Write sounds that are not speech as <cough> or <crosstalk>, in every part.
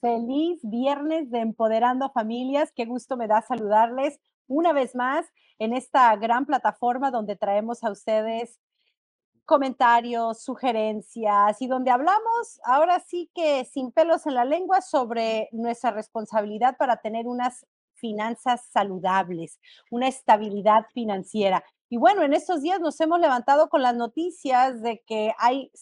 Feliz viernes de Empoderando Familias. Qué gusto me da saludarles una vez más en esta gran plataforma donde traemos a ustedes comentarios, sugerencias y donde hablamos ahora sí que sin pelos en la lengua sobre nuestra responsabilidad para tener unas finanzas saludables, una estabilidad financiera. Y bueno, en estos días nos hemos levantado con las noticias de que hay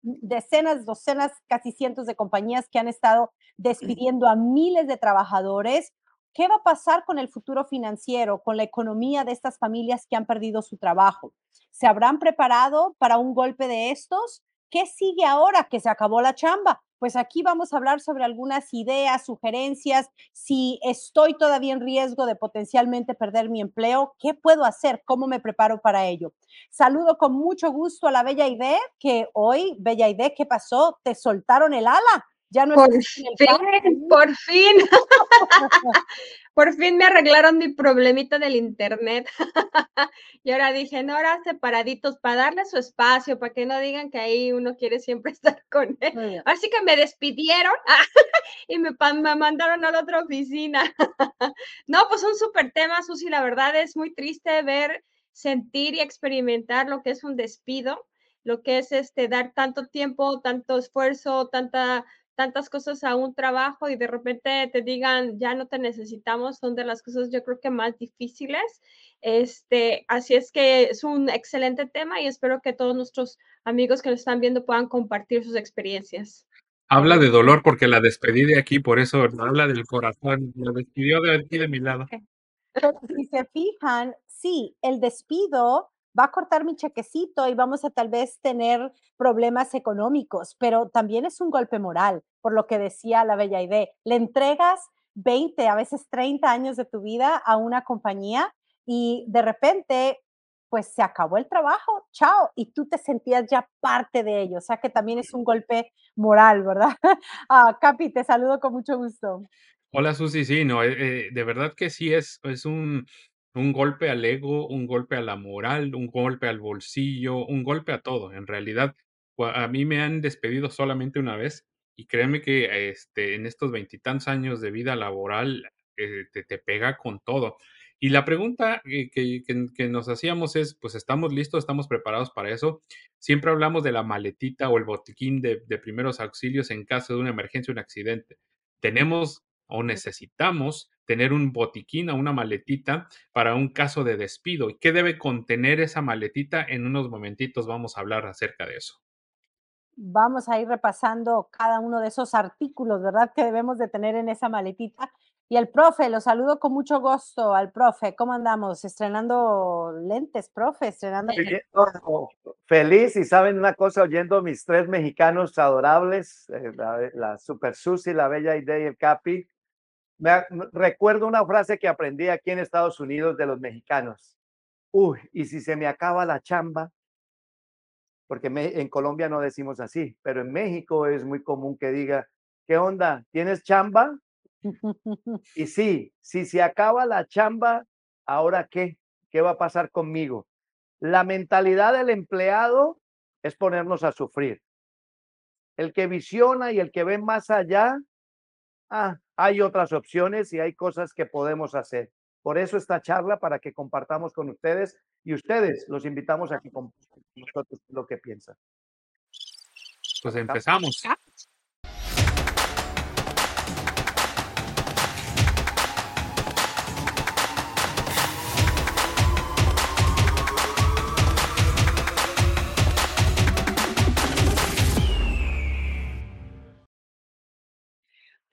decenas, docenas, casi cientos de compañías que han estado despidiendo a miles de trabajadores. ¿Qué va a pasar con el futuro financiero, con la economía de estas familias que han perdido su trabajo? ¿Se habrán preparado para un golpe de estos? ¿Qué sigue ahora que se acabó la chamba? Pues aquí vamos a hablar sobre algunas ideas, sugerencias, si estoy todavía en riesgo de potencialmente perder mi empleo, ¿qué puedo hacer? ¿Cómo me preparo para ello? Saludo con mucho gusto a la Bella Idea, que hoy, Bella Idea, ¿qué pasó? ¿Te soltaron el ala? Ya no por fin, por fin. <laughs> por fin me arreglaron mi problemita del internet. <laughs> y ahora dije, no, ahora separaditos para darle su espacio, para que no digan que ahí uno quiere siempre <laughs> estar con él. Así que me despidieron y me, me, mandaron a la otra oficina. no, pues un súper tema, Susi. La verdad es muy triste ver, sentir y experimentar lo que es un despido, lo que es este dar tanto tiempo, tanto esfuerzo, tanta tantas cosas a un trabajo y de repente te digan, ya no te necesitamos, son de las cosas yo creo que más difíciles. Este, así es que es un excelente tema y espero que todos nuestros amigos que nos están viendo puedan compartir sus experiencias. Habla de dolor porque la despedí de aquí, por eso habla del corazón, la despidió de aquí de mi lado. si se fijan, sí, el despido va a cortar mi chequecito y vamos a tal vez tener problemas económicos, pero también es un golpe moral, por lo que decía la Bella Idea. Le entregas 20, a veces 30 años de tu vida a una compañía y de repente, pues se acabó el trabajo, chao, y tú te sentías ya parte de ello, o sea que también es un golpe moral, ¿verdad? <laughs> ah, Capi, te saludo con mucho gusto. Hola Susi, sí, no, eh, eh, de verdad que sí es, es un, un golpe al ego, un golpe a la moral, un golpe al bolsillo, un golpe a todo. En realidad, a mí me han despedido solamente una vez y créeme que este, en estos veintitantos años de vida laboral eh, te, pega con todo. Y la pregunta que, que, nos hacíamos es, pues estamos listos, estamos preparados para eso. Siempre hablamos de la maletita o el botiquín de, de primeros auxilios en caso de una emergencia o un accidente. Tenemos o necesitamos tener un botiquín o una maletita para un caso de despido. ¿Y qué debe contener esa maletita? En unos momentitos vamos a hablar acerca de eso. Vamos a ir repasando cada uno de esos artículos, ¿verdad? Que debemos de tener en esa maletita. Y el profe, lo saludo con mucho gusto al profe. ¿Cómo andamos? Estrenando lentes, profe, estrenando. Feliz y saben una cosa, oyendo mis tres mexicanos adorables, eh, la, la, Super Susi, la Bella Idea y el Capi, me, recuerdo una frase que aprendí aquí en Estados Unidos de los mexicanos. Uy, y si se me acaba la chamba, porque en Colombia no decimos así, pero en México es muy común que diga, ¿qué onda? ¿Tienes chamba? <laughs> y sí, si se acaba la chamba, ¿ahora qué? ¿Qué va a pasar conmigo? La mentalidad del empleado es ponernos a sufrir. El que visiona y el que ve más allá, ah, hay otras opciones y hay cosas que podemos hacer. Por eso esta charla, para que compartamos con ustedes y ustedes los invitamos a que compartan con nosotros lo que piensan. Pues empezamos.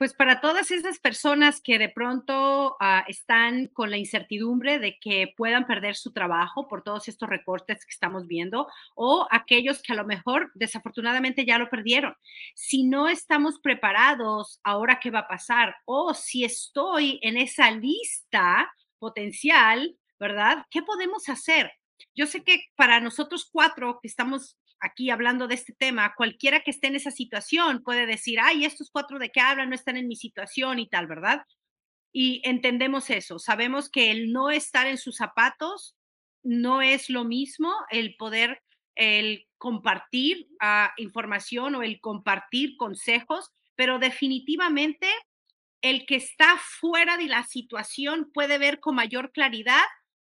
Pues para todas esas personas que de pronto ah, están con la incertidumbre de que puedan perder su trabajo por todos estos recortes que estamos viendo, o aquellos que a lo mejor desafortunadamente ya lo perdieron. Si no estamos preparados, ahora qué va a pasar, o si estoy en esa lista potencial, ¿verdad? ¿Qué podemos hacer? Yo sé que para nosotros cuatro que estamos aquí hablando de este tema, cualquiera que esté en esa situación puede decir, ay, estos cuatro de qué hablan no están en mi situación y tal, ¿verdad? Y entendemos eso, sabemos que el no estar en sus zapatos no es lo mismo el poder el compartir uh, información o el compartir consejos, pero definitivamente el que está fuera de la situación puede ver con mayor claridad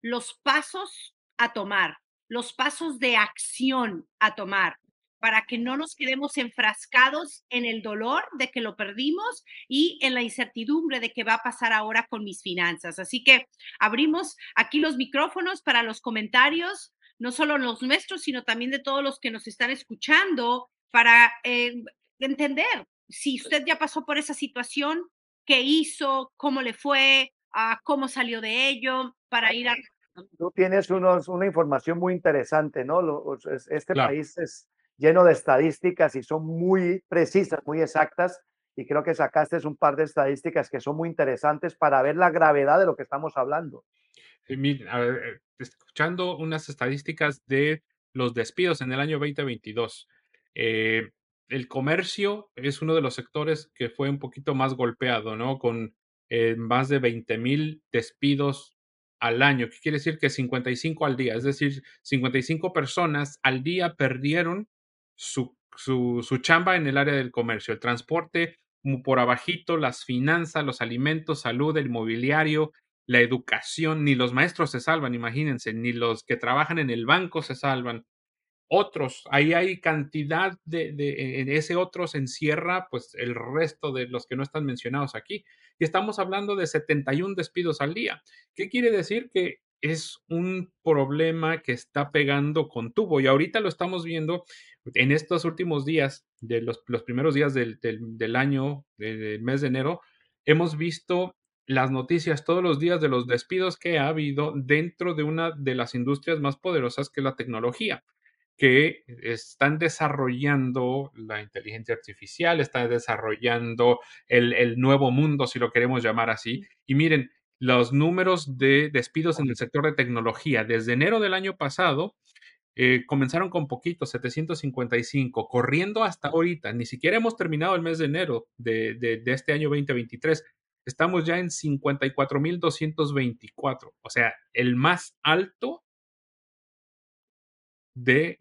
los pasos a tomar, los pasos de acción a tomar para que no nos quedemos enfrascados en el dolor de que lo perdimos y en la incertidumbre de qué va a pasar ahora con mis finanzas. Así que abrimos aquí los micrófonos para los comentarios, no solo los nuestros, sino también de todos los que nos están escuchando, para eh, entender si usted ya pasó por esa situación, qué hizo, cómo le fue, uh, cómo salió de ello, para ir a... Tú tienes unos, una información muy interesante, ¿no? Este claro. país es lleno de estadísticas y son muy precisas, muy exactas. Y creo que sacaste un par de estadísticas que son muy interesantes para ver la gravedad de lo que estamos hablando. a ver, eh, escuchando unas estadísticas de los despidos en el año 2022. Eh, el comercio es uno de los sectores que fue un poquito más golpeado, ¿no? Con eh, más de 20 mil despidos al año, que quiere decir que 55 al día, es decir, 55 personas al día perdieron su, su, su chamba en el área del comercio, el transporte por abajito, las finanzas, los alimentos, salud, el mobiliario, la educación, ni los maestros se salvan, imagínense, ni los que trabajan en el banco se salvan. Otros, ahí hay cantidad de, de, en ese otros encierra pues el resto de los que no están mencionados aquí. Y estamos hablando de 71 despidos al día. ¿Qué quiere decir? Que es un problema que está pegando con tubo y ahorita lo estamos viendo en estos últimos días, de los, primeros días del, del, del año, del mes de enero, hemos visto las noticias todos los días de los despidos que ha habido dentro de una de las industrias más poderosas que es la tecnología que están desarrollando la inteligencia artificial, están desarrollando el, el, nuevo mundo, si lo queremos llamar así. Y miren, los números de despidos en el sector de tecnología desde enero del año pasado eh, comenzaron con poquitos, 755, corriendo hasta ahorita. Ni siquiera hemos terminado el mes de enero de, de, de este año 2023. Estamos ya en 54.224, o sea, el más alto de,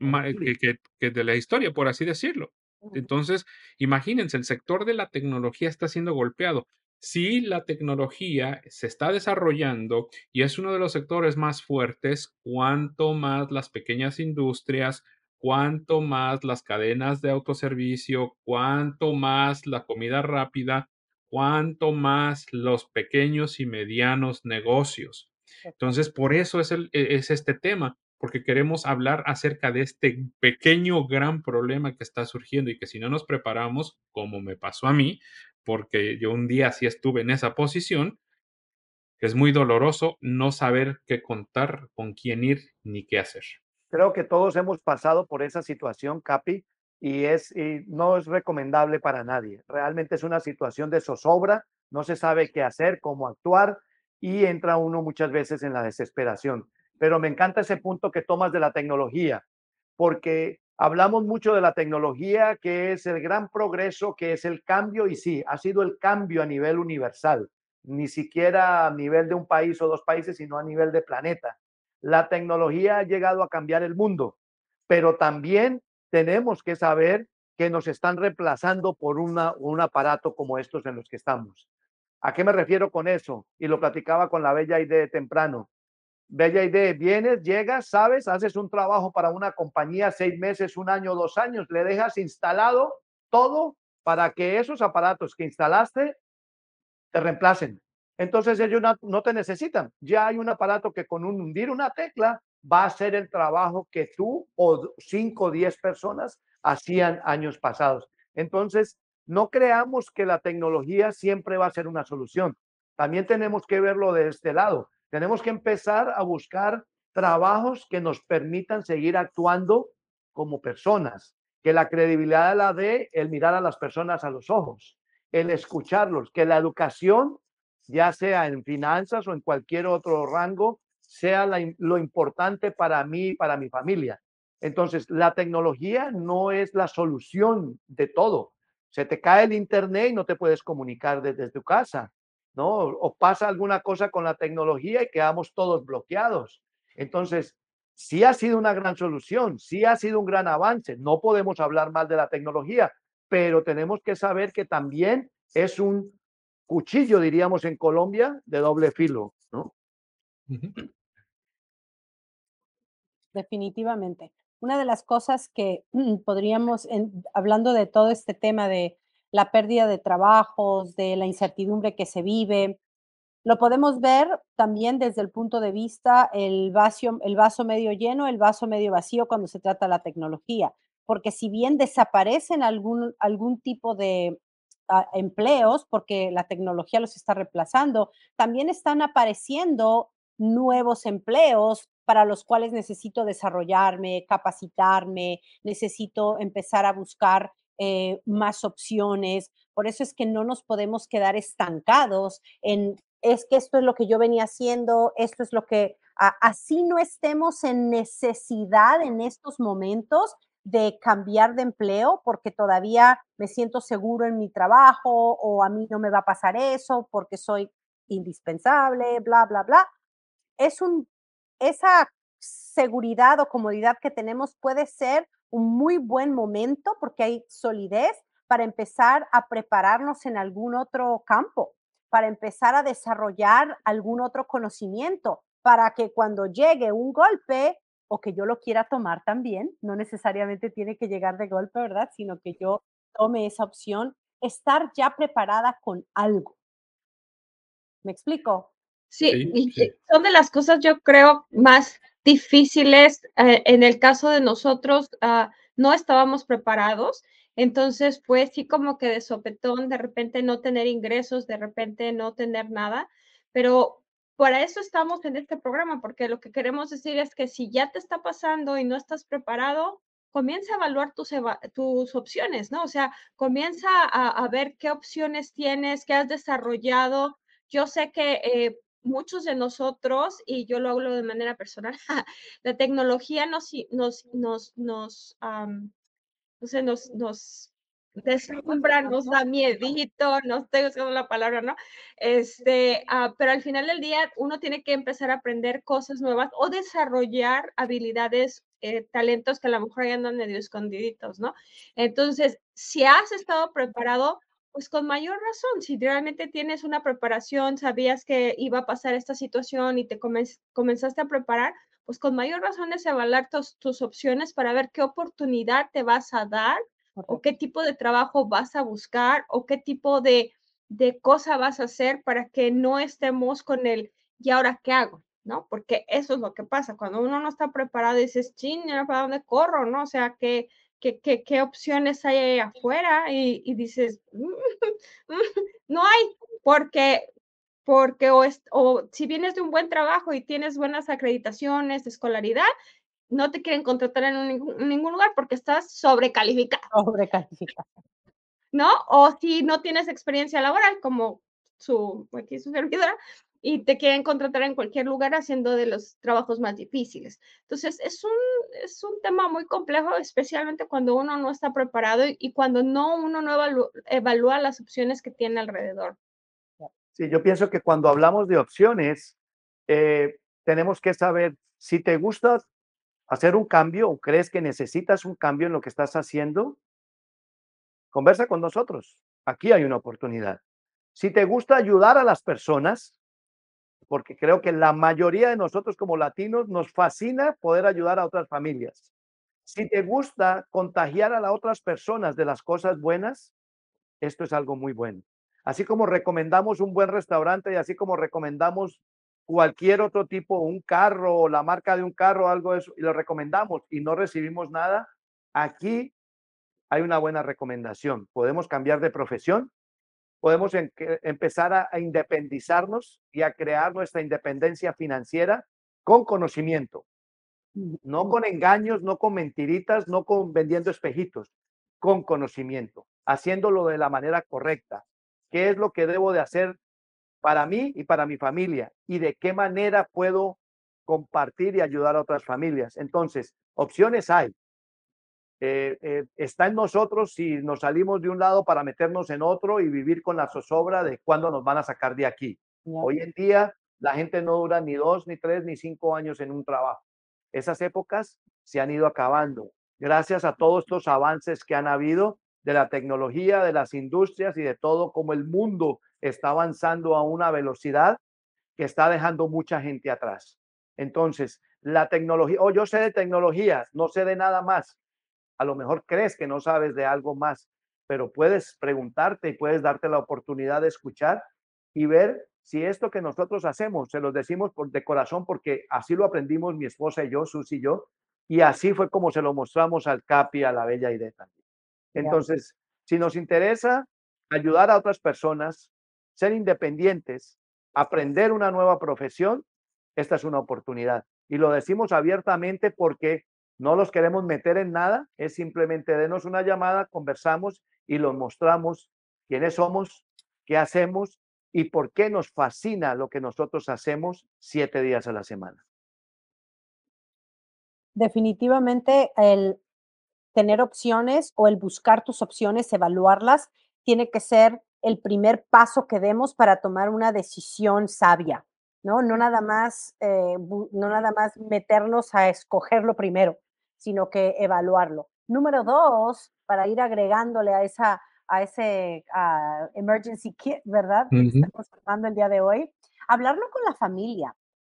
que, que de la historia, por así decirlo. Entonces, imagínense, el sector de la tecnología está siendo golpeado. Si la tecnología se está desarrollando y es uno de los sectores más fuertes, cuanto más las pequeñas industrias, cuanto más las cadenas de autoservicio, cuanto más la comida rápida, cuanto más los pequeños y medianos negocios. Entonces, por eso es, el, e, es este tema, porque queremos hablar acerca de este pequeño gran problema que está surgiendo y que si no nos preparamos, como me pasó a mí, porque yo un día sí estuve en esa posición, es muy doloroso no saber qué contar, con quién ir ni qué hacer. Creo que todos hemos pasado por esa situación, Capi, y, es, y no es recomendable para nadie. Realmente es una situación de zozobra, no se sabe qué hacer, cómo actuar, y entra uno muchas veces en la desesperación. Pero me encanta ese punto que tomas de la tecnología, porque Hablamos mucho de la tecnología, que es el gran progreso, que es el cambio, y sí, ha sido el cambio a nivel universal, ni siquiera a nivel de un país o dos países, sino a nivel de planeta. La tecnología ha llegado a cambiar el mundo, pero también tenemos que saber que nos están reemplazando por una, un aparato como estos en los que estamos. ¿A qué me refiero con eso? Y lo platicaba con la bella idea temprano. Bella idea, vienes, llegas, sabes, haces un trabajo para una compañía seis meses, un año, dos años, le dejas instalado todo para que esos aparatos que instalaste te reemplacen. Entonces ellos no, te necesitan. Ya hay un aparato que con un hundir una tecla va a hacer el trabajo que tú o cinco o diez personas hacían años pasados. Entonces, no creamos que la tecnología siempre va a ser una solución. También tenemos que verlo de este lado. Tenemos que empezar a buscar trabajos que nos permitan seguir actuando como personas, que la credibilidad la dé el mirar a las personas a los ojos, el escucharlos, que la educación, ya sea en finanzas o en cualquier otro rango, sea lo importante para mí y para mi familia. Entonces, la tecnología no es la solución de todo. Se te cae el internet y no te puedes comunicar desde tu casa. ¿No? O pasa alguna cosa con la tecnología y quedamos todos bloqueados. Entonces, sí ha sido una gran solución, sí ha sido un gran avance. No podemos hablar mal de la tecnología, pero tenemos que saber que también es un cuchillo, diríamos en Colombia, de doble filo, ¿no? Definitivamente. Una de las cosas que podríamos, hablando de todo este tema de la pérdida de trabajos, de la incertidumbre que se vive, lo podemos ver también desde el punto de vista el vaso, el vaso medio lleno, el vaso medio vacío cuando se trata de la tecnología. Porque si bien desaparecen algún, algún tipo de ah, empleos, porque la tecnología los está reemplazando, también están apareciendo nuevos empleos para los cuales necesito desarrollarme, capacitarme, necesito empezar a buscar eh, más opciones. Por eso es que no nos podemos quedar estancados en es que esto es lo que yo venía haciendo, esto es lo que, así no estemos en necesidad en estos momentos de cambiar de empleo porque todavía me siento seguro en mi trabajo o a mí no me va a pasar eso porque soy indispensable, bla, bla, bla. Es un, esa seguridad o comodidad que tenemos puede ser un muy buen momento porque hay solidez para empezar a prepararnos en algún otro campo para empezar a desarrollar algún otro conocimiento, para que cuando llegue un golpe o que yo lo quiera tomar también, no necesariamente tiene que llegar de golpe, ¿verdad? Sino que yo tome esa opción, estar ya preparada con algo. ¿Me explico? Sí, son de las cosas yo creo más difíciles. Eh, en el caso de nosotros, ah, no estábamos preparados entonces, pues sí como que de sopetón, de repente no tener ingresos, de repente no tener nada, pero para eso estamos en este programa, porque lo que queremos decir es que si ya te está pasando y no estás preparado, comienza a evaluar tus, tus opciones, ¿no? O sea, comienza a, ver qué opciones tienes, qué has desarrollado. Yo sé que eh, muchos de nosotros, y yo lo hablo de manera personal, <laughs> la tecnología nos, nos, nos, nos entonces nos, nos deslumbra, nos da miedito, no estoy usando la palabra, ¿no? Este, ah, pero al final del día uno tiene que empezar a aprender cosas nuevas o desarrollar habilidades, eh, talentos que a lo mejor ya andan medio escondiditos, ¿no? Entonces, si has estado preparado, pues con mayor razón, si realmente tienes una preparación, sabías que iba a pasar esta situación y te comenzaste a preparar, pues con mayor razón es evaluar tus, opciones para ver qué oportunidad te vas a dar o qué tipo de trabajo vas a buscar o qué tipo de, de cosa vas a hacer para que no estemos con el, ¿y ahora qué hago? ¿No? Porque eso es lo que pasa. Cuando uno no está preparado, dices, ching, ¿para dónde corro? ¿No? O sea, ¿qué, qué, qué, qué opciones hay ahí afuera? Y, y dices, <laughs> no hay, porque porque o, o si vienes de un buen trabajo y tienes buenas acreditaciones de escolaridad, no te quieren contratar en, ningún lugar porque estás sobrecalificado. Sobrecalificado. ¿No? O si no tienes experiencia laboral, como su, aquí su servidora, y te quieren contratar en cualquier lugar haciendo de los trabajos más difíciles. Entonces, es un, es un tema muy complejo, especialmente cuando uno no está preparado y, cuando no uno no evalúa las opciones que tiene alrededor. Sí, yo pienso que cuando hablamos de opciones, eh, tenemos que saber si te gusta hacer un cambio o crees que necesitas un cambio en lo que estás haciendo, conversa con nosotros. Aquí hay una oportunidad. Si te gusta ayudar a las personas, porque creo que la mayoría de nosotros como latinos nos fascina poder ayudar a otras familias. Si te gusta contagiar a las otras personas de las cosas buenas, esto es algo muy bueno. Así como recomendamos un buen restaurante y así como recomendamos cualquier otro tipo, un carro o la marca de un carro, algo de eso, y lo recomendamos y no recibimos nada, aquí hay una buena recomendación. Podemos cambiar de profesión, podemos empezar a, a independizarnos y a crear nuestra independencia financiera con conocimiento, no con engaños, no con mentiritas, no con vendiendo espejitos, con conocimiento, haciéndolo de la manera correcta, qué es lo que debo de hacer para mí y para mi familia y de qué manera puedo compartir y ayudar a otras familias. Entonces, opciones hay. Eh, eh, está en nosotros si nos salimos de un lado para meternos en otro y vivir con la zozobra de cuándo nos van a sacar de aquí. Hoy en día la gente no dura ni dos, ni tres, ni cinco años en un trabajo. esas épocas se han ido acabando. Gracias a todos estos avances que han habido de la tecnología, de las industrias y de todo, como el mundo está avanzando a una velocidad que está dejando mucha gente atrás. Entonces, la tecnología, o oh, yo sé de tecnología, no sé de nada más. A lo mejor crees que no sabes de algo más, pero puedes preguntarte y puedes darte la oportunidad de escuchar y ver si esto que nosotros hacemos, se los decimos por, de corazón porque así lo aprendimos mi esposa y yo, Susi y yo, y así fue como se lo mostramos al Capi, a la Bella Idea también. Entonces, si nos interesa ayudar a otras personas, ser independientes, aprender una nueva profesión, esta es una oportunidad. Y lo decimos abiertamente porque no los queremos meter en nada, es simplemente denos una llamada, conversamos y los mostramos quiénes somos, qué hacemos y por qué nos fascina lo que nosotros hacemos siete días a la semana. Definitivamente el tener opciones o el buscar tus opciones, evaluarlas, tiene que ser el primer paso que demos para tomar una decisión sabia, ¿no? No nada más, eh, no nada más meternos a escogerlo primero, sino que evaluarlo. Número dos, para ir agregándole a esa a ese emergency kit, ¿verdad? Estamos hablando el día de hoy. Hablarlo con la familia.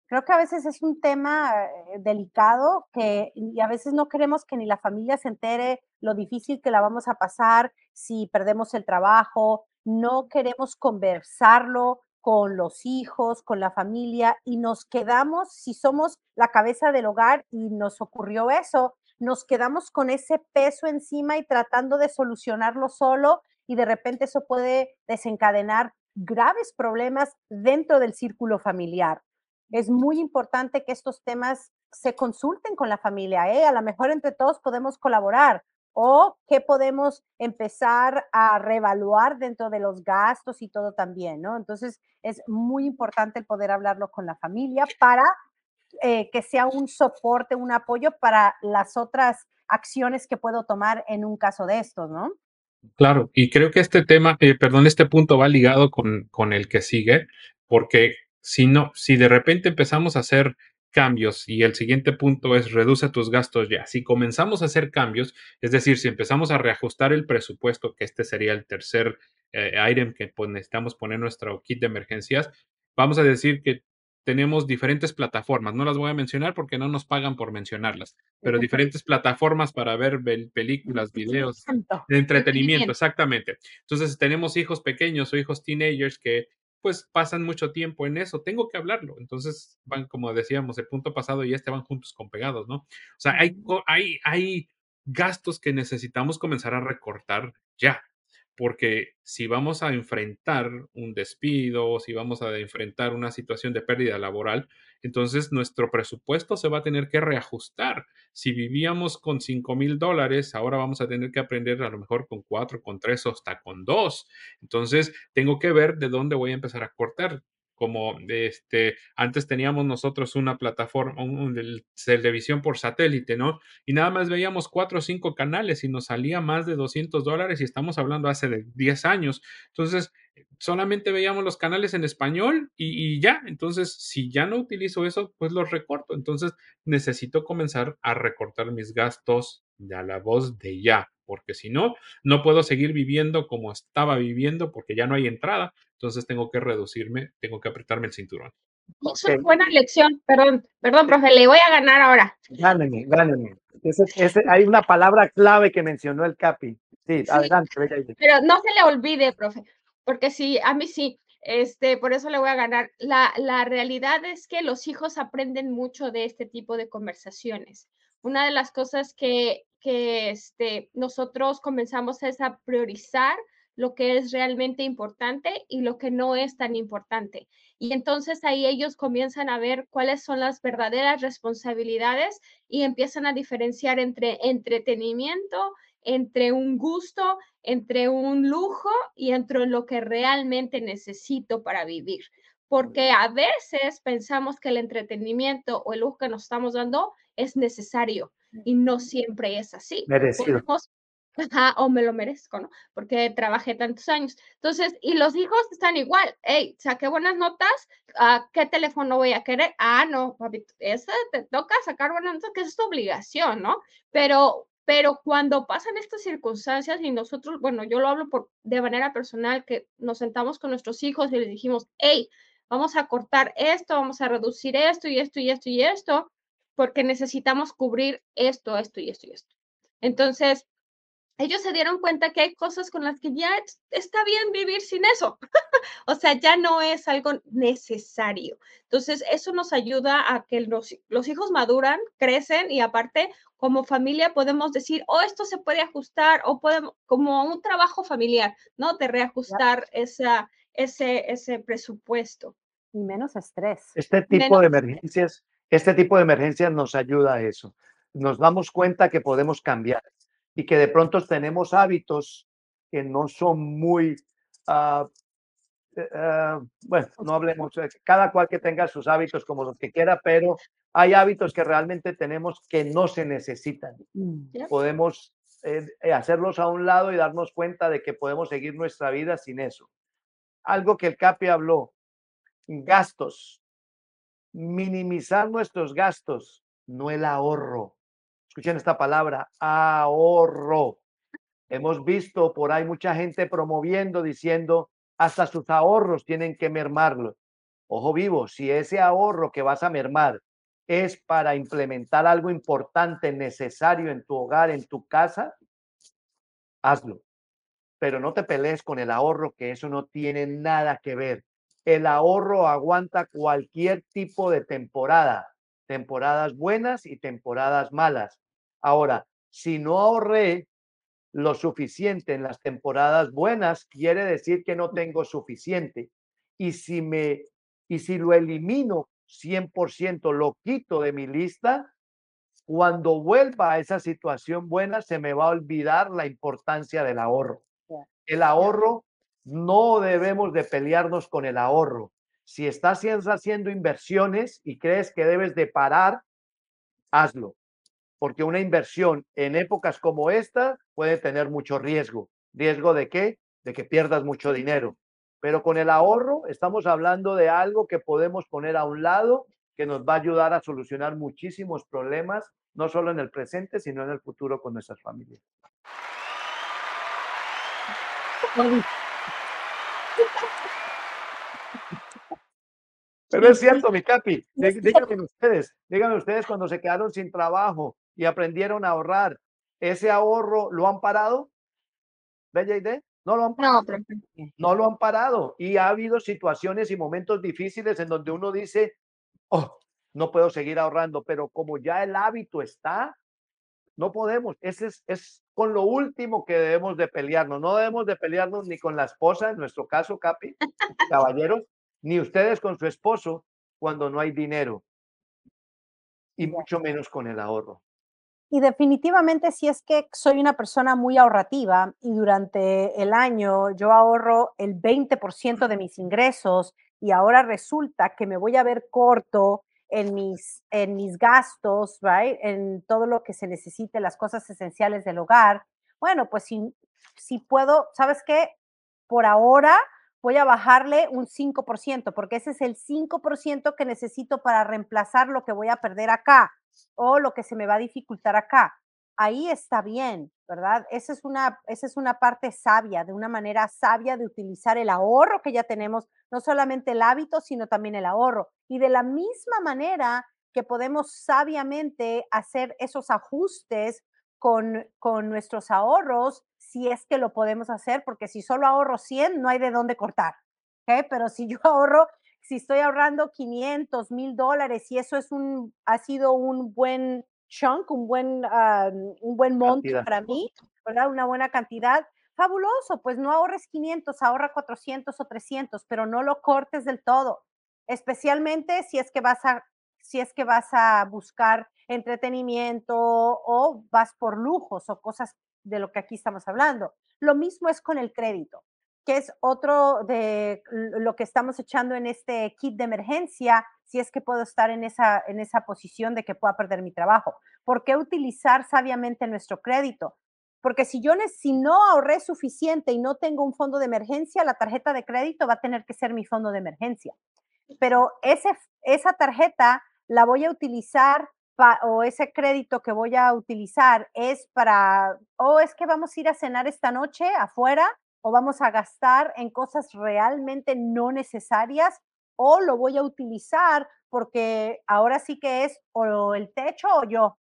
Creo que a veces es un tema eh, delicado que y a veces no queremos que ni la familia se entere lo difícil que la vamos a pasar si perdemos el trabajo. No queremos conversarlo con los hijos, con la familia y nos quedamos, si somos la cabeza del hogar y nos ocurrió eso, nos quedamos con ese peso encima y tratando de solucionarlo solo y de repente eso puede desencadenar graves problemas dentro del círculo familiar. Es muy importante que estos temas se consulten con la familia, ¿eh? a lo mejor entre todos podemos colaborar o qué podemos empezar a reevaluar dentro de los gastos y todo también, ¿no? Entonces es muy importante el poder hablarlo con la familia para eh, que sea un soporte, un apoyo para las otras acciones que puedo tomar en un caso de estos, ¿no? Claro, y creo que este tema, eh, perdón, este punto va ligado con, con el que sigue, porque si no, si de repente empezamos a hacer cambios y el siguiente punto es reduce tus gastos ya. Si comenzamos a hacer cambios, es decir, si empezamos a reajustar el presupuesto, que este sería el tercer eh, item que pues, necesitamos poner nuestro kit de emergencias, vamos a decir que tenemos diferentes plataformas. No las voy a mencionar porque no nos pagan por mencionarlas, pero diferentes plataformas para ver películas, videos, de entretenimiento, exactamente. Entonces tenemos hijos pequeños o hijos teenagers que pues pasan mucho tiempo en eso. Tengo que hablarlo. Entonces van, como decíamos, el punto pasado y este van juntos con pegados, ¿no? O sea, hay, hay, hay gastos que necesitamos comenzar a recortar ya porque si vamos a enfrentar un despido, si vamos a enfrentar una situación de pérdida laboral, entonces nuestro presupuesto se va a tener que reajustar. Si vivíamos con 5 mil dólares, ahora vamos a tener que aprender a lo mejor con 4, con 3 o hasta con 2. Entonces, tengo que ver de dónde voy a empezar a cortar como este, antes teníamos nosotros una plataforma un, televisión por satélite, ¿no? Y nada más veíamos cuatro o cinco canales y nos salía más de 200 dólares y estamos hablando hace de 10 años. Entonces, solamente veíamos los canales en español y, y, ya. Entonces, si ya no utilizo eso, pues los recorto. Entonces, necesito comenzar a recortar mis gastos de a la voz de ya, porque si no, no puedo seguir viviendo como estaba viviendo porque ya no hay entrada. Entonces tengo que reducirme, tengo que apretarme el cinturón. Es una buena lección, perdón, perdón, profe, le voy a ganar ahora. Gáneme, gáneme. hay una palabra clave que mencionó el Capi. Sí, adelante. Pero no se le olvide, profe, porque sí, a mí sí, este, por eso le voy a ganar. La, la realidad es que los hijos aprenden mucho de este tipo de conversaciones. Una de las cosas que, que este, nosotros comenzamos es a priorizar lo que es realmente importante y lo que no es tan importante. Y entonces ahí ellos comienzan a ver cuáles son las verdaderas responsabilidades y empiezan a diferenciar entre entretenimiento, entre un gusto, entre un lujo y entre lo que realmente necesito para vivir. Porque a veces pensamos que el entretenimiento o el lujo que nos estamos dando es necesario y no siempre es así. Merecido Ajá, o me lo merezco, ¿no? Porque trabajé tantos años. Entonces, y los hijos están igual. Hey, saqué buenas notas. ¿a ¿Qué teléfono voy a querer? Ah, no, papi, esa te toca sacar buenas notas, que es tu obligación, ¿no? Pero, pero cuando pasan estas circunstancias y nosotros, bueno, yo lo hablo por, de manera personal, que nos sentamos con nuestros hijos y les dijimos, hey, vamos a cortar esto, vamos a reducir esto y esto y esto y esto, porque necesitamos cubrir esto, esto y esto y esto. Entonces, ellos se dieron cuenta que hay cosas con las que ya está bien vivir sin eso. <laughs> o sea, ya no es algo necesario. Entonces, eso nos ayuda a que los, los, hijos maduran, crecen y aparte, como familia podemos decir, oh, esto se puede ajustar o podemos, como un trabajo familiar, ¿no? De reajustar esa, ese, ese presupuesto. Y menos estrés. Este tipo de emergencias, este tipo de emergencias nos ayuda a eso. Nos damos cuenta que podemos cambiar y que de pronto tenemos hábitos que no son muy, uh, uh, bueno, no hablemos, cada cual que tenga sus hábitos como los que quiera, pero hay hábitos que realmente tenemos que no se necesitan. Mm. Podemos eh, hacerlos a un lado y darnos cuenta de que podemos seguir nuestra vida sin eso. Algo que el CAPI habló, gastos, minimizar nuestros gastos, no el ahorro escuchen esta palabra, ahorro. Hemos visto por ahí mucha gente promoviendo, diciendo, hasta sus ahorros tienen que mermarlo. Ojo vivo, si ese ahorro que vas a mermar es para implementar algo importante, necesario en tu hogar, en tu casa, hazlo. Pero no te pelees con el ahorro, que eso no tiene nada que ver. El ahorro aguanta cualquier tipo de temporada, temporadas buenas y temporadas malas. Ahora, si no ahorré lo suficiente en las temporadas buenas, quiere decir que no tengo suficiente. Y si me y si lo elimino 100%, lo quito de mi lista, cuando vuelva a esa situación buena, se me va a olvidar la importancia del ahorro. El ahorro, no debemos de pelearnos con el ahorro. Si estás haciendo inversiones y crees que debes de parar, hazlo porque una inversión en épocas como esta puede tener mucho riesgo. ¿Riesgo de qué? De que pierdas mucho dinero. Pero con el ahorro estamos hablando de algo que podemos poner a un lado que nos va a ayudar a solucionar muchísimos problemas, no solo en el presente, sino en el futuro con nuestras familias. Pero es cierto, mi capi. <laughs> Díganme ustedes, díganme ustedes cuando se quedaron sin trabajo, y aprendieron a ahorrar. ¿Ese ahorro lo han parado? ¿Bella idea? No lo han parado. No, lo han parado. Y ha habido situaciones y momentos difíciles en donde uno dice, oh, no puedo seguir ahorrando, pero como ya el hábito está, no podemos. Ese es, es con lo último que debemos de pelearnos. No debemos de pelearnos ni con la esposa, en nuestro caso, Capi, caballeros, ni ustedes con su esposo cuando no hay dinero. Y mucho menos con el ahorro. Y definitivamente si es que soy una persona muy ahorrativa y durante el año yo ahorro el 20% de mis ingresos y ahora resulta que me voy a ver corto en mis, en mis gastos, right? En todo lo que se necesite, las cosas esenciales del hogar. Bueno, pues si, si puedo, ¿sabes qué? Por ahora voy a bajarle un 5%, porque ese es el 5% que necesito para reemplazar lo que voy a perder acá o lo que se me va a dificultar acá. Ahí está bien, ¿verdad? Esa es una, esa es una parte sabia, de una manera sabia de utilizar el ahorro que ya tenemos, no solamente el hábito, sino también el ahorro. Y de la misma manera que podemos sabiamente hacer esos ajustes con, con nuestros ahorros, si es que lo podemos hacer, porque si solo ahorro 100, no hay de dónde cortar. ¿okay? Pero si yo <laughs> ahorro si estoy ahorrando 500, mil dólares y eso es un, ha sido un buen chunk, un buen, ah, un buen monto para mí, ¿verdad? Una buena cantidad. Fabuloso, pues no ahorres 500, ahorra 400 o 300, pero no lo cortes del todo, especialmente si es que vas a, si es que vas a buscar entretenimiento o vas por lujos o cosas de lo que aquí estamos hablando. Lo mismo es con el crédito que es otro de lo que estamos echando en este kit de emergencia, si es que puedo estar en esa, en esa posición de que pueda perder mi trabajo. ¿Por qué utilizar sabiamente nuestro crédito? Porque si yo si no ahorré suficiente y no tengo un fondo de emergencia, la tarjeta de crédito va a tener que ser mi fondo de emergencia. Pero ese, esa tarjeta la voy a utilizar o ese crédito que voy a utilizar es para, o es que vamos a ir a cenar esta noche afuera o vamos a gastar en cosas realmente no necesarias o lo voy a utilizar porque ahora sí que es o el techo o yo,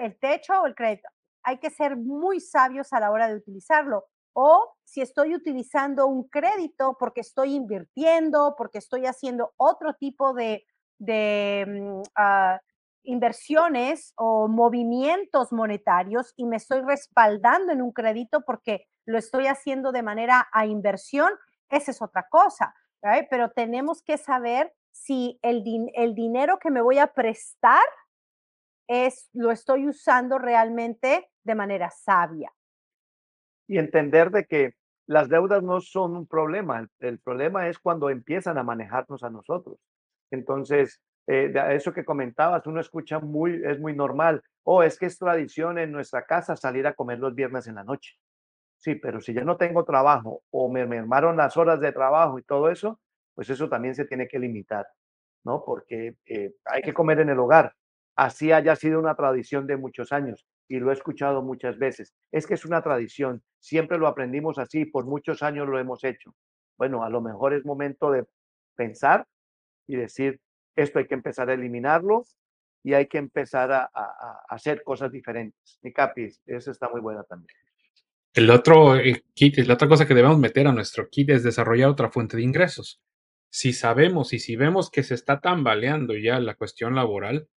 el techo o el crédito. Hay que ser muy sabios a la hora de utilizarlo. O si estoy utilizando un crédito porque estoy invirtiendo, porque estoy haciendo otro tipo de, de mm, ah, inversiones o movimientos monetarios y me estoy respaldando en un crédito porque lo estoy haciendo de manera a inversión, esa es otra cosa, pero tenemos que saber si el, el dinero que me voy a prestar es, lo estoy usando realmente de manera sabia. Y entender de que las deudas no son un problema, el problema es cuando empiezan a manejarnos a nosotros. Entonces, eh, eso que comentabas, uno escucha muy, es muy normal. O oh, es que es tradición en nuestra casa salir a comer los viernes en la noche. Sí, pero si ya no tengo trabajo o me mermaron las horas de trabajo y todo eso, pues eso también se tiene que limitar, ¿no? Porque eh, hay que comer en el hogar. Así haya sido una tradición de muchos años y lo he escuchado muchas veces. Es que es una tradición, siempre lo aprendimos así, por muchos años lo hemos hecho. Bueno, a lo mejor es momento de pensar y decir, esto hay que empezar a eliminarlo y hay que empezar a, hacer cosas diferentes. Mi capis, esa está muy buena también. El otro eh, kit, la otra cosa que debemos meter a nuestro kit es desarrollar otra fuente de ingresos. Si sabemos y si vemos que se está tambaleando ya la cuestión laboral,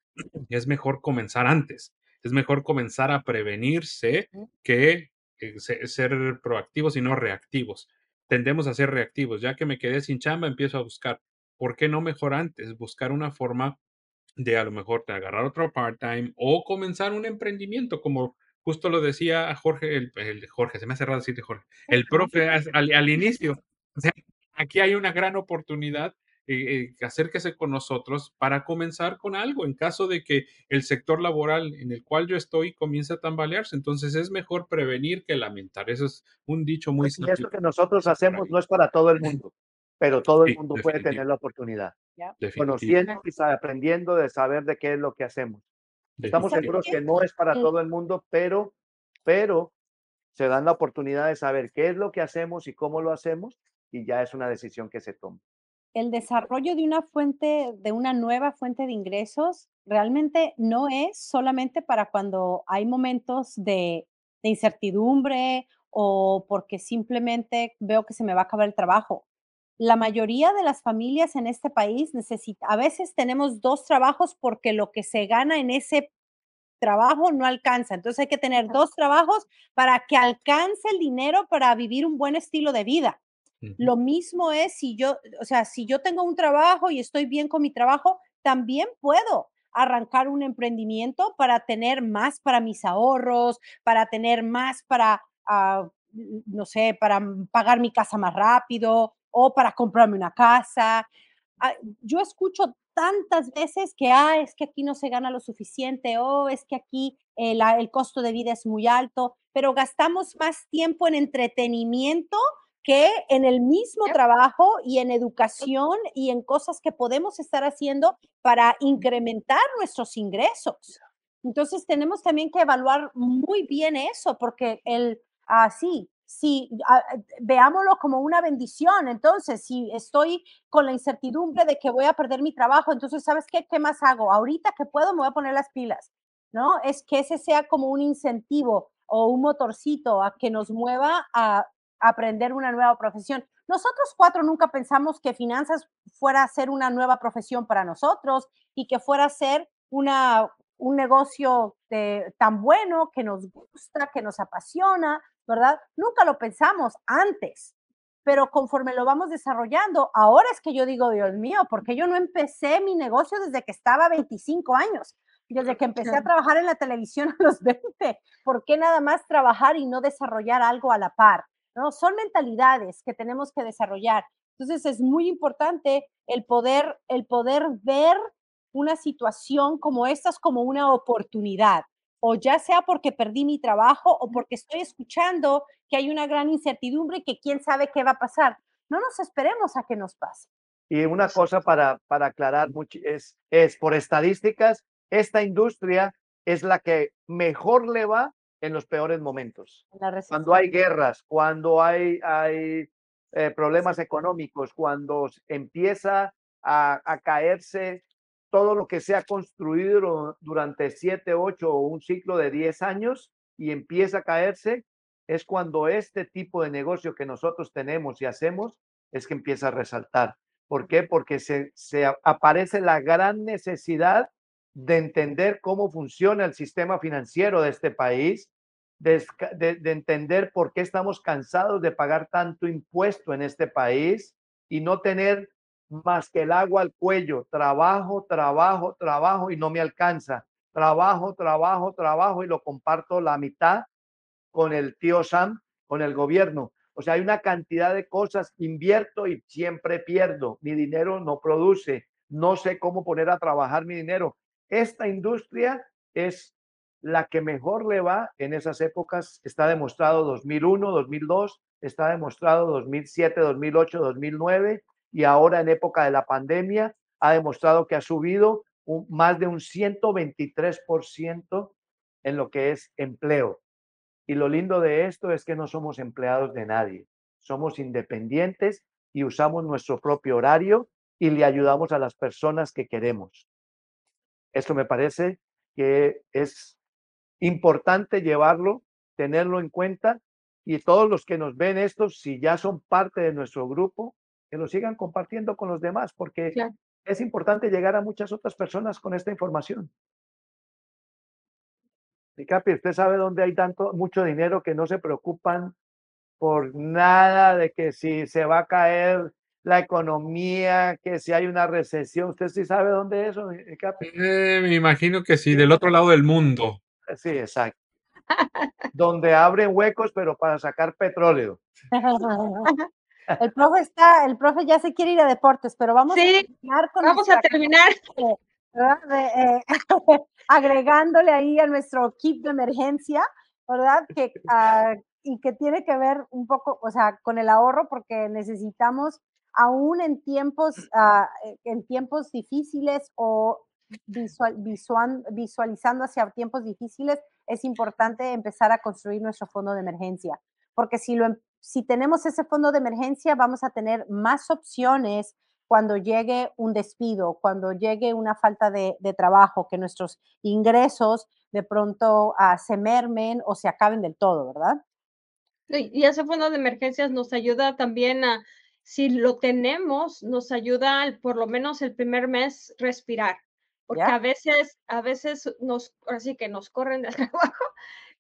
es mejor comenzar antes. Es mejor comenzar a prevenirse que eh, ser proactivos y no reactivos. Tendemos a ser reactivos. Ya que me quedé sin chamba, empiezo a buscar. ¿Por qué no mejor antes? Buscar una forma de a lo mejor de agarrar otro part-time o comenzar un emprendimiento, como justo lo decía Jorge, el, Jorge, se me ha cerrado decirte Jorge, el <laughs> profe al, inicio. <laughs> O sea, aquí hay una gran oportunidad. Eh, eh, acérquese con nosotros para comenzar con algo en caso de que el sector laboral en el cual yo estoy comience a tambalearse. Entonces es mejor prevenir que lamentar. Eso es un dicho muy simple. Y eso que nosotros hacemos no es para todo el <laughs> mundo pero todo el mundo puede tener la oportunidad. Conociendo y aprendiendo de saber de qué es lo que hacemos. Estamos seguros que no es para todo el mundo, pero, pero se dan la oportunidad de saber qué es lo que hacemos y cómo lo hacemos y ya es una decisión que se toma. El desarrollo de una fuente, de una nueva fuente de ingresos, realmente no es solamente para cuando hay momentos de, de incertidumbre o porque simplemente veo que se me va a acabar el trabajo la mayoría de las familias en este país necesita, a veces tenemos dos trabajos porque lo que se gana en ese trabajo no alcanza. Entonces hay que tener dos trabajos para que alcance el dinero para vivir un buen estilo de vida. Lo mismo es si yo, o sea, si yo tengo un trabajo y estoy bien con mi trabajo, también puedo arrancar un emprendimiento para tener más para mis ahorros, para tener más para, ah, no sé, para pagar mi casa más rápido o para comprarme una casa. Ah, yo escucho tantas veces que, ah, es que aquí no se gana lo suficiente, o es que aquí eh, el costo de vida es muy alto, pero gastamos más tiempo en entretenimiento que en el mismo trabajo y en educación y en cosas que podemos estar haciendo para incrementar nuestros ingresos. Entonces tenemos también que evaluar muy bien eso, porque el, así, si ah, veámoslo como una bendición. Entonces, si estoy con la incertidumbre de que voy a perder mi trabajo, entonces, ¿sabes qué? ¿Qué más hago? Ahorita que puedo, me voy a poner las pilas, ¿no? Es que ese sea como un incentivo o un motorcito a que nos mueva a aprender una nueva profesión. Nosotros cuatro nunca pensamos que finanzas fuera a ser una nueva profesión para nosotros y que fuera a ser una, un negocio tan bueno que nos gusta, que nos apasiona, ¿verdad? Nunca lo pensamos antes, pero conforme lo vamos desarrollando, ahora es que yo digo, Dios mío, porque yo no empecé mi negocio desde que estaba 25 años, desde que empecé a trabajar en la televisión a los 20, ¿por qué nada más trabajar y no desarrollar algo a la par? ¿No? Son mentalidades que tenemos que desarrollar. Entonces es muy importante el poder, el poder ver una situación como esta como una oportunidad o ya sea porque perdí mi trabajo o porque estoy escuchando que hay una gran incertidumbre y que quién sabe qué va a pasar. No nos esperemos a que nos pase. Y una cosa para, para aclarar es, es, por estadísticas, esta industria es la que mejor le va en los peores momentos. Cuando hay guerras, cuando hay, hay eh, problemas económicos, cuando empieza a, a, caerse todo lo que se ha construido durante siete, ocho o un ciclo de diez años y empieza a caerse, es cuando este tipo de negocio que nosotros tenemos y hacemos es que empieza a resaltar. ¿Por qué? Porque se, aparece la gran necesidad de entender cómo funciona el sistema financiero de este país, de, entender por qué estamos cansados de pagar tanto impuesto en este país y no tener más que el agua al cuello. Trabajo, trabajo, trabajo y no me alcanza. Trabajo, trabajo, trabajo y lo comparto la mitad con el tío Sam, con el gobierno. O sea, hay una cantidad de cosas, invierto y siempre pierdo. Mi dinero no produce. No sé cómo poner a trabajar mi dinero. Esta industria es la que mejor le va en esas épocas. Está demostrado 2001, 2002, está demostrado 2007, 2008, 2009 y ahora en época de la pandemia ha demostrado que ha subido más de un 123% en lo que es empleo. Y lo lindo de esto es que no somos empleados de nadie, somos independientes y usamos nuestro propio horario y le ayudamos a las personas que queremos. Esto me parece que es importante llevarlo, tenerlo en cuenta y todos los que nos ven esto, si ya son parte de nuestro grupo, que lo sigan compartiendo con los demás, porque es importante llegar a muchas otras personas con esta información. Y Capi, usted sabe dónde hay tanto, mucho dinero que no se preocupan por nada de que si se va a caer la economía, que si hay una recesión. ¿Usted sí sabe dónde es eso, Capi? Eh, me imagino que sí, del otro lado del mundo. Eh, sí, exacto. donde abren huecos, pero para sacar petróleo. <laughs> <laughs> El profe está, el profe ya se quiere ir a deportes, pero vamos a terminar con Vamos a terminar. <laughs> Eh, <laughs> agregándole ahí a nuestro kit de emergencia, ¿verdad? Que, ah, y que tiene que ver un poco, o sea, con el ahorro, porque necesitamos, aún en tiempos, eh, en tiempos difíciles o visual, visualizando hacia tiempos difíciles, es importante empezar a construir nuestro fondo de emergencia, porque si, lo, em, si tenemos ese fondo de emergencia, vamos a tener más opciones cuando llegue un despido, cuando llegue una falta de, trabajo, que nuestros ingresos de pronto uh, se mermen o se acaben del todo, ¿verdad? Y ese fondo de emergencias nos ayuda también a, si lo tenemos, nos ayuda por lo menos el primer mes respirar, porque a veces, a veces nos, así que nos corren del <laughs> trabajo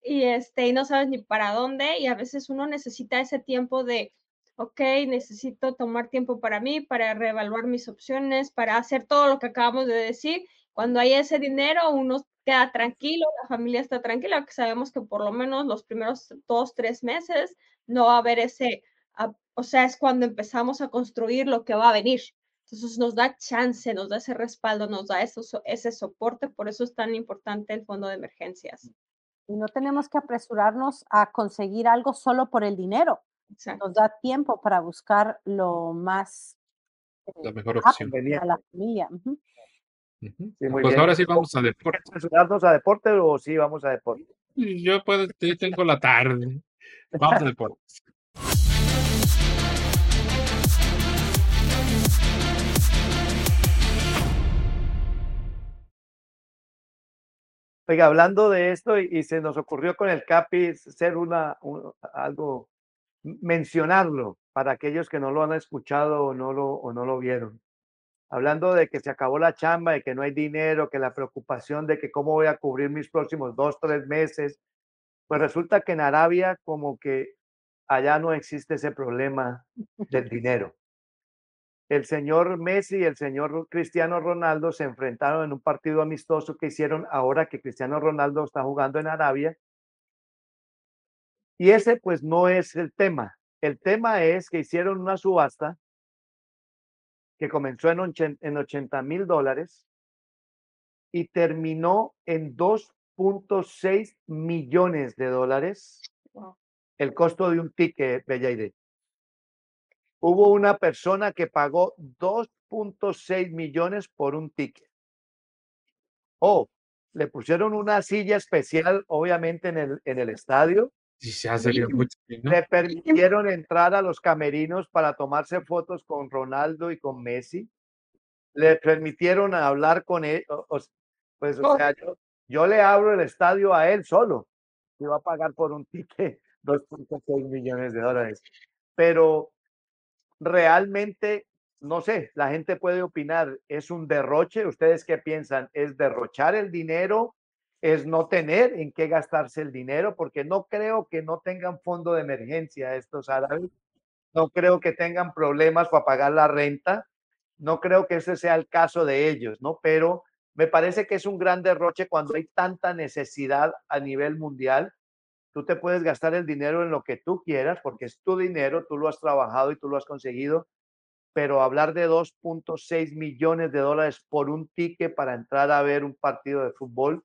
y este, y no sabes ni para dónde, y a veces uno necesita ese tiempo de, ok, necesito tomar tiempo para mí, para reevaluar mis opciones, para hacer todo lo que acabamos de decir. Cuando hay ese dinero, uno queda tranquilo, la familia está tranquila, que sabemos que por lo menos los primeros dos, tres meses no va a haber ese, ah, o sea, es cuando empezamos a construir lo que va a venir. Entonces nos da chance, nos da ese respaldo, nos da eso, ese soporte, por eso es tan importante el fondo de emergencias. Y no tenemos que apresurarnos a conseguir algo solo por el dinero nos da tiempo para buscar lo más la eh, mejor opción a la familia. pues ahora sí vamos a deporte. ¿Vamos a deporte o sí vamos a deporte? Yo puedo, yo tengo la tarde. Vamos a deporte. Oiga, hablando de esto, y, se nos ocurrió con el CAPI ser una, algo mencionarlo para aquellos que no lo han escuchado o no lo, o no lo vieron. Hablando de que se acabó la chamba, de que no hay dinero, que la preocupación de que cómo voy a cubrir mis próximos dos, tres meses, pues resulta que en Arabia como que allá no existe ese problema del <laughs> dinero. El señor Messi y el señor Cristiano Ronaldo se enfrentaron en un partido amistoso que hicieron ahora que Cristiano Ronaldo está jugando en Arabia y ese pues no es el tema. El tema es que hicieron una subasta que comenzó en 80 mil dólares y terminó en 2 2.6 millones de dólares el costo de un ticket, Bella Idea. Hubo una persona que pagó 2.6 millones por un ticket. Oh, le pusieron una silla especial, obviamente, en el, en el estadio. Sí, se hace bien mucho, ¿no? Le permitieron entrar a los camerinos para tomarse fotos con Ronaldo y con Messi. Le permitieron hablar con él. o- pues, o sea, yo, yo le abro el estadio a él solo. Y va a pagar por un ticket <laughs> 2.6 millones de dólares. Pero realmente, no sé, la gente puede opinar, ¿es un derroche? ¿Ustedes qué piensan? ¿Es derrochar el dinero? ¿Es no tener en qué gastarse el dinero? Porque no creo que no tengan fondo de emergencia estos árabes. No creo que tengan problemas para pagar la renta. No creo que ese sea el caso de ellos, ¿no? Pero me parece que es un gran derroche cuando hay tanta necesidad a nivel mundial. Tú te puedes gastar el dinero en lo que tú quieras porque es tu dinero, tú lo has trabajado y tú lo has conseguido, pero hablar de 2.6 millones de dólares por un ticket para entrar a ver un partido de fútbol,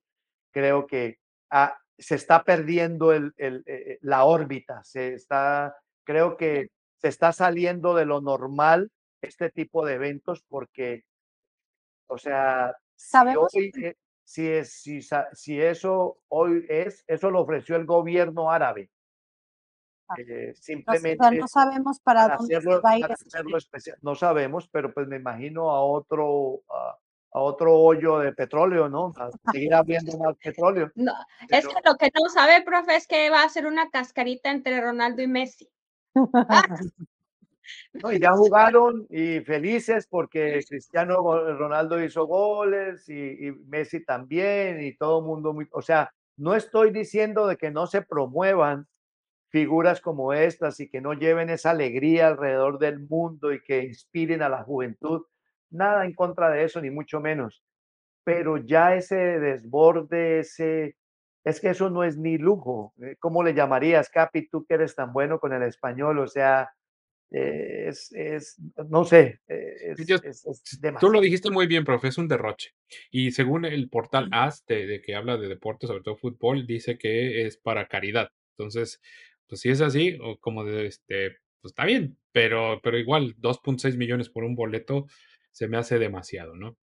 creo que ah, se está perdiendo el, el, eh, la órbita, se está, creo que se está saliendo de lo normal este tipo de eventos porque, o sea, Sabemos hoy, eh, si, es, si, si eso hoy es, eso lo ofreció el gobierno árabe. Ah, Eh, o simplemente sea, no sabemos para para dónde hacerlo, va a ir para especial. No sabemos, pero pues me imagino a otro, a, a otro hoyo de petróleo, ¿no? A seguir abriendo más petróleo. No, es Pero- que lo que no sabe, profe, es que va a ser una cascarita entre Ronaldo y Messi. <laughs> Y ya jugaron y felices porque Cristiano Ronaldo hizo goles y, y Messi también y todo el mundo muy, o sea, no estoy diciendo de que no se promuevan figuras como estas y que no lleven esa alegría alrededor del mundo y que inspiren a la juventud. Nada en contra de eso, ni mucho menos. Pero ya ese desborde, ese, es que eso no es ni lujo. Eh, ¿Cómo le llamarías, Capi, tú que eres tan bueno con el español? O sea, eh, es, es, no sé, eh, es, Yo- Tú lo dijiste muy bien, profe, es un derroche. Y según el portal AS, de, de que habla de deporte, sobre todo fútbol, dice que es para caridad. Entonces, pues si es así, o como de este, pues está bien, pero, pero igual, 2.6 millones por un boleto se me hace demasiado, ¿no?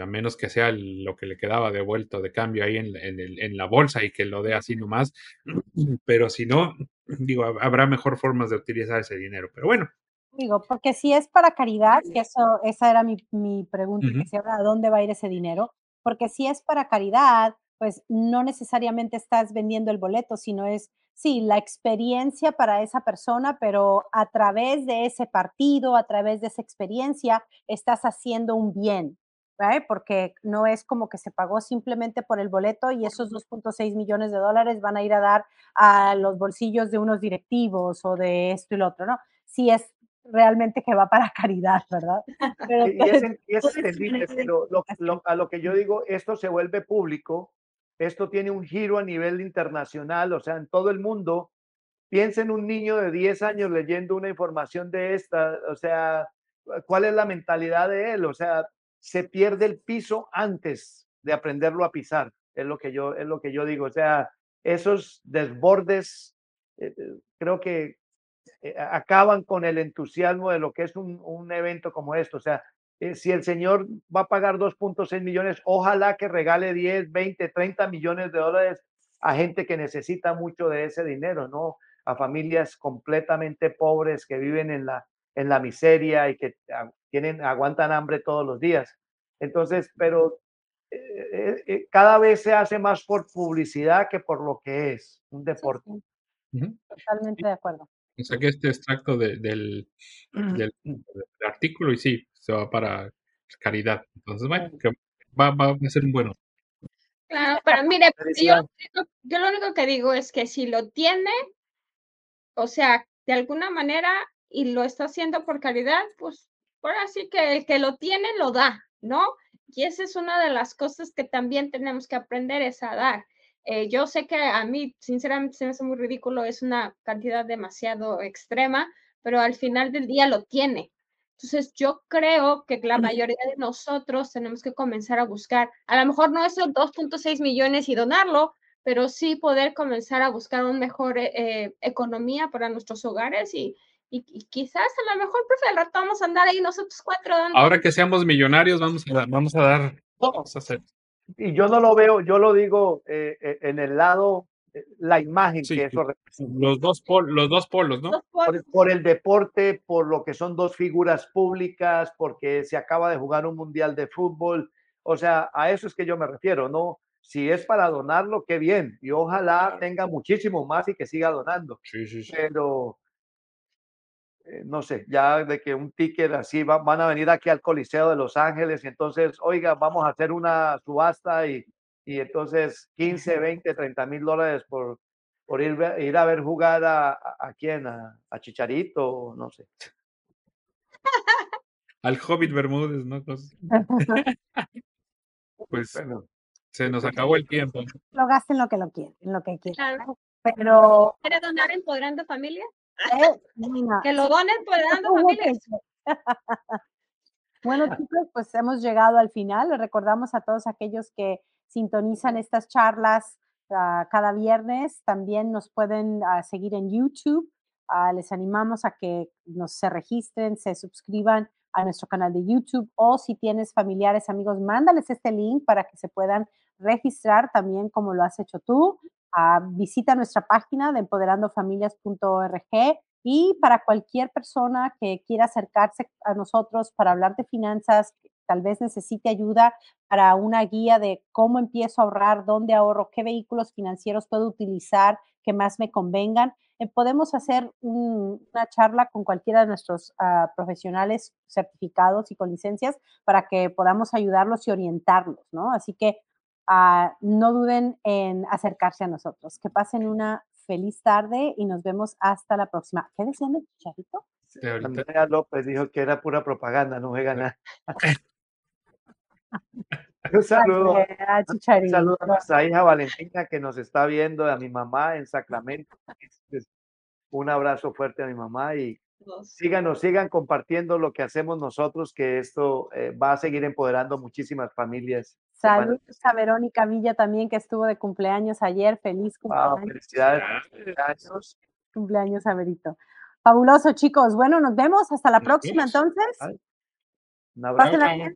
A menos que sea lo que le quedaba devuelto de cambio ahí en, en el- en la bolsa y que lo dé así nomás. <clears throat> Pero si no, digo, hab- habrá mejor formas de utilizar ese dinero. Pero bueno, Digo, porque si es para caridad, que eso, esa era mi, mi pregunta, Ujú. que si ahora a dónde va a ir ese dinero, porque si es para caridad, pues no necesariamente estás vendiendo el boleto, sino es, sí, la experiencia para esa persona, pero a través de ese partido, a través de esa experiencia, estás haciendo un bien, ¿right? Porque no es como que se pagó simplemente por el boleto y esos 2.6 millones de dólares van a ir a dar a los bolsillos de unos directivos o de esto y lo otro, ¿no? Si es realmente que va para <laughs> caridad, ¿verdad? Pero Y es, y es entendible, pero lo- lo- a lo que yo digo, esto se vuelve público, esto tiene un giro a nivel internacional, o sea, en todo el mundo. Piensa en un niño de 10 años leyendo una información de esta, o sea, ¿cuál es la mentalidad de él? O sea, se pierde el piso antes de aprenderlo a pisar, es lo que yo, es lo que yo digo. O sea, esos desbordes, eh, eh, creo que eh, acaban con el entusiasmo de lo que es un, un evento como esto. O sea, si el señor va a pagar 2.6 millones, ojalá que regale 10, 20, 30 millones de dólares a gente que necesita mucho de ese dinero, ¿no? A familias completamente pobres que viven en la, en la miseria y que ah, tienen, aguantan hambre todos los días. Entonces, pero eh, eh, eh, cada vez se hace más por publicidad que por lo que es un Sí, deporte. sí, ujú. totalmente de acuerdo. saqué este extracto de- del, del, del artículo y sí, se va para caridad. Entonces, bueno, va, va a ser un bueno. Claro, pero mire, yo, yo lo único que digo es que si lo tiene, o sea, de alguna manera y lo está haciendo por caridad, pues ahora sí que el que lo tiene lo da, ¿no? Y esa es una de las cosas que también tenemos que aprender es a dar. Eh, yo sé que a mí, sinceramente, se me hace muy ridículo, es una cantidad demasiado extrema, pero al final del día lo tiene. Entonces, yo creo que la mayoría de nosotros tenemos que comenzar a buscar, a lo mejor no esos 2.6 millones y donarlo, pero sí poder comenzar a buscar una mejor eh, eh, economía para nuestros hogares y, y, quizás a lo mejor, profe, al rato vamos a andar ahí nosotros cuatro. Ahora que seamos millonarios, vamos a, vamos a dar, vamos a hacer. Y yo no lo veo, yo lo digo eh, en el lado la imagen que eso representa. Los dos, los dos polos, ¿no? Por, el deporte, por lo que son dos figuras públicas, porque se acaba de jugar un mundial de fútbol. O sea, a eso es que yo me refiero, ¿no? Si es para donarlo, qué bien. Y ojalá tenga muchísimo más y que siga donando. Sí, sí, sí. Pero eh, no sé, ya de que un ticket así van a venir aquí al Coliseo de Los Ángeles y entonces, oiga, vamos a hacer una subasta y y entonces 15, 20, 30 mil dólares por, por ir, ir a ver jugar a, a, quién, a, Chicharito, no sé. Al Hobbit Bermúdez, ¿no? <laughs> <laughs> pues se nos acabó el tiempo. Lo gasten lo que lo quieren, lo que quieran. Pero. ¿Quieres donar Empoderando Familia? Eh, que lo donen Empoderando Familias. <laughs> Bueno, chicos, pues hemos llegado al final. Les recordamos a todos aquellos que sintonizan estas charlas ah, cada viernes. También nos pueden ah, seguir en YouTube. Ah, les animamos a que nos se registren, se suscriban a nuestro canal de YouTube o si tienes familiares, amigos, mándales este link para que se puedan registrar también como lo has hecho tú. visita nuestra página de empoderandofamilias.org y para cualquier persona que quiera acercarse a nosotros para hablar de finanzas, tal vez necesite ayuda para una guía de cómo empiezo a ahorrar, dónde ahorro, qué vehículos financieros puedo utilizar que más me convengan. Eh, podemos hacer una charla con cualquiera de nuestros ah, profesionales certificados y con licencias para que podamos ayudarlos y orientarlos, ¿no? Así que ah, no duden en acercarse a nosotros. Que pasen una feliz tarde y nos vemos hasta la próxima. ¿Qué decían el chicharito? Andrea López dijo que era pura propaganda, no juega nada. <laughs> Un saludo, un saludo a nuestra hija Valentina que nos está viendo, a mi mamá en Sacramento. Un abrazo fuerte a mi mamá y síganos, sigan compartiendo lo que hacemos nosotros, que esto eh, va a seguir empoderando muchísimas familias. Saludos a Verónica Villa también, que estuvo de cumpleaños ayer. Feliz cumpleaños. felicidades. Cumpleaños. cumpleaños a Verito. Fabuloso, chicos. Bueno, nos vemos. Hasta la próxima, entonces. Un abrazo.